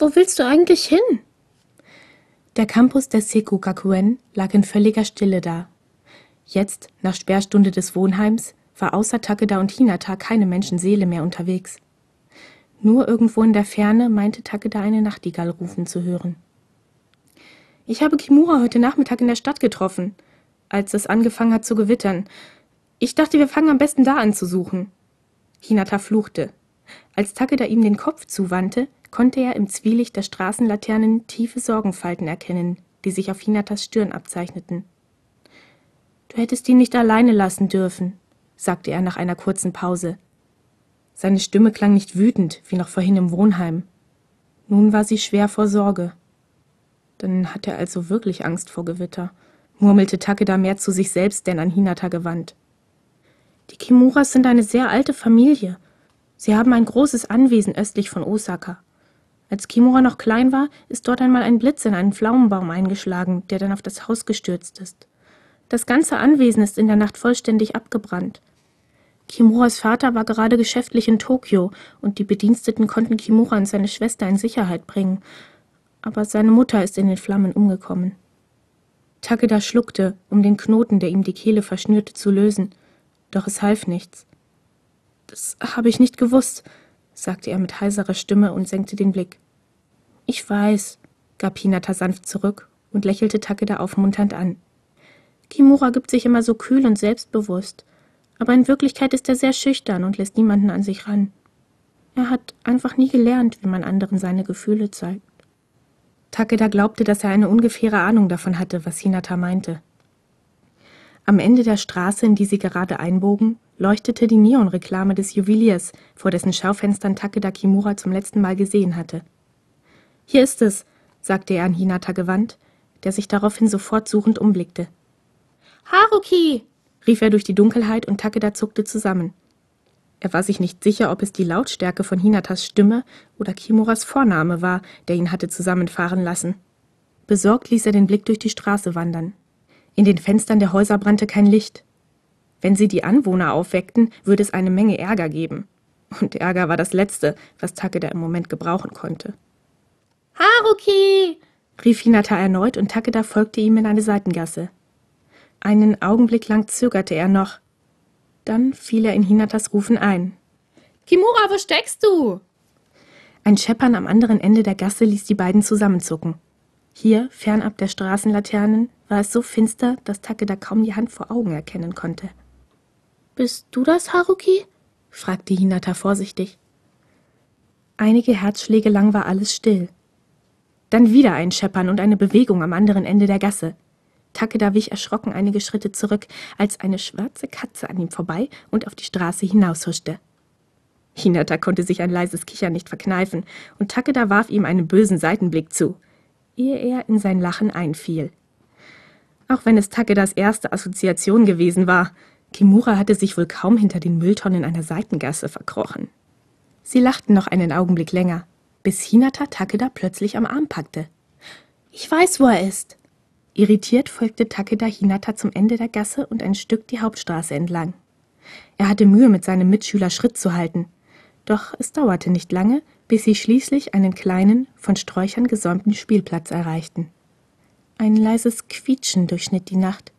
Wo willst du eigentlich hin? Der Campus der Sekugakuen lag in völliger Stille da. Jetzt, nach Sperrstunde des Wohnheims, war außer Takeda und Hinata keine Menschenseele mehr unterwegs. Nur irgendwo in der Ferne meinte Takeda eine Nachtigall rufen zu hören. Ich habe Kimura heute Nachmittag in der Stadt getroffen, als es angefangen hat zu gewittern. Ich dachte, wir fangen am besten da an zu suchen. Hinata fluchte. Als Takeda ihm den Kopf zuwandte, konnte er im Zwielicht der Straßenlaternen tiefe Sorgenfalten erkennen, die sich auf Hinatas Stirn abzeichneten. Du hättest ihn nicht alleine lassen dürfen, sagte er nach einer kurzen Pause. Seine Stimme klang nicht wütend, wie noch vorhin im Wohnheim. Nun war sie schwer vor Sorge. Dann hat er also wirklich Angst vor Gewitter, murmelte Takeda mehr zu sich selbst denn an Hinata gewandt. Die Kimuras sind eine sehr alte Familie. Sie haben ein großes Anwesen östlich von Osaka. Als Kimura noch klein war, ist dort einmal ein Blitz in einen Pflaumenbaum eingeschlagen, der dann auf das Haus gestürzt ist. Das ganze Anwesen ist in der Nacht vollständig abgebrannt. Kimuras Vater war gerade geschäftlich in Tokio und die Bediensteten konnten Kimura und seine Schwester in Sicherheit bringen. Aber seine Mutter ist in den Flammen umgekommen. Takeda schluckte, um den Knoten, der ihm die Kehle verschnürte, zu lösen. Doch es half nichts. Das habe ich nicht gewusst sagte er mit heiserer Stimme und senkte den Blick. Ich weiß, gab Hinata sanft zurück und lächelte Takeda aufmunternd an. Kimura gibt sich immer so kühl und selbstbewusst, aber in Wirklichkeit ist er sehr schüchtern und lässt niemanden an sich ran. Er hat einfach nie gelernt, wie man anderen seine Gefühle zeigt. Takeda glaubte, dass er eine ungefähre Ahnung davon hatte, was Hinata meinte. Am Ende der Straße, in die sie gerade einbogen, leuchtete die Neonreklame des Juweliers, vor dessen Schaufenstern Takeda Kimura zum letzten Mal gesehen hatte. Hier ist es, sagte er an Hinata gewandt, der sich daraufhin sofort suchend umblickte. Haruki! rief er durch die Dunkelheit und Takeda zuckte zusammen. Er war sich nicht sicher, ob es die Lautstärke von Hinatas Stimme oder Kimuras Vorname war, der ihn hatte zusammenfahren lassen. Besorgt ließ er den Blick durch die Straße wandern. In den Fenstern der Häuser brannte kein Licht. Wenn sie die Anwohner aufweckten, würde es eine Menge Ärger geben. Und Ärger war das Letzte, was Takeda im Moment gebrauchen konnte. Haruki! rief Hinata erneut und Takeda folgte ihm in eine Seitengasse. Einen Augenblick lang zögerte er noch. Dann fiel er in Hinatas Rufen ein. Kimura, wo steckst du? Ein Scheppern am anderen Ende der Gasse ließ die beiden zusammenzucken. Hier, fernab der Straßenlaternen, war es so finster, dass Takeda kaum die Hand vor Augen erkennen konnte. Bist du das, Haruki? fragte Hinata vorsichtig. Einige Herzschläge lang war alles still. Dann wieder ein Scheppern und eine Bewegung am anderen Ende der Gasse. Takeda wich erschrocken einige Schritte zurück, als eine schwarze Katze an ihm vorbei und auf die Straße hinaushuschte. Hinata konnte sich ein leises Kichern nicht verkneifen, und Takeda warf ihm einen bösen Seitenblick zu, ehe er in sein Lachen einfiel. Auch wenn es Takedas erste Assoziation gewesen war, Kimura hatte sich wohl kaum hinter den Mülltonnen einer Seitengasse verkrochen. Sie lachten noch einen Augenblick länger, bis Hinata Takeda plötzlich am Arm packte. Ich weiß, wo er ist. Irritiert folgte Takeda Hinata zum Ende der Gasse und ein Stück die Hauptstraße entlang. Er hatte Mühe, mit seinem Mitschüler Schritt zu halten. Doch es dauerte nicht lange, bis sie schließlich einen kleinen, von Sträuchern gesäumten Spielplatz erreichten. Ein leises Quietschen durchschnitt die Nacht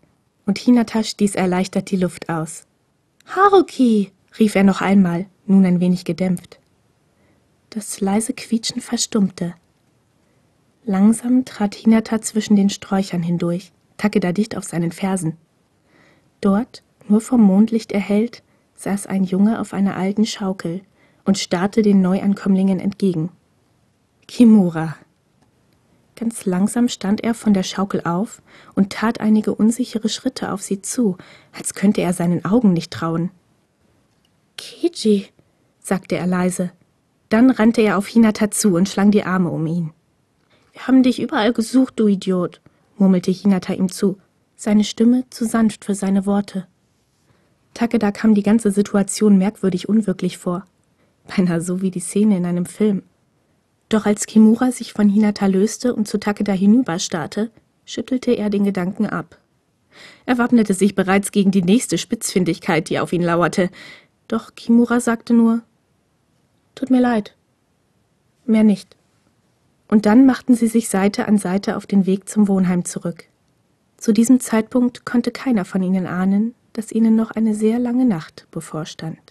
und Hinata stieß erleichtert die Luft aus. Haruki! rief er noch einmal, nun ein wenig gedämpft. Das leise Quietschen verstummte. Langsam trat Hinata zwischen den Sträuchern hindurch, Takeda dicht auf seinen Fersen. Dort, nur vom Mondlicht erhellt, saß ein Junge auf einer alten Schaukel und starrte den Neuankömmlingen entgegen. Kimura, Ganz langsam stand er von der Schaukel auf und tat einige unsichere Schritte auf sie zu, als könnte er seinen Augen nicht trauen. Kiji, sagte er leise. Dann rannte er auf Hinata zu und schlang die Arme um ihn. Wir haben dich überall gesucht, du Idiot, murmelte Hinata ihm zu, seine Stimme zu sanft für seine Worte. Takeda kam die ganze Situation merkwürdig unwirklich vor. Beinahe so wie die Szene in einem Film. Doch als Kimura sich von Hinata löste und zu Takeda hinüberstarrte, schüttelte er den Gedanken ab. Er wappnete sich bereits gegen die nächste Spitzfindigkeit, die auf ihn lauerte. Doch Kimura sagte nur Tut mir leid. Mehr nicht. Und dann machten sie sich Seite an Seite auf den Weg zum Wohnheim zurück. Zu diesem Zeitpunkt konnte keiner von ihnen ahnen, dass ihnen noch eine sehr lange Nacht bevorstand.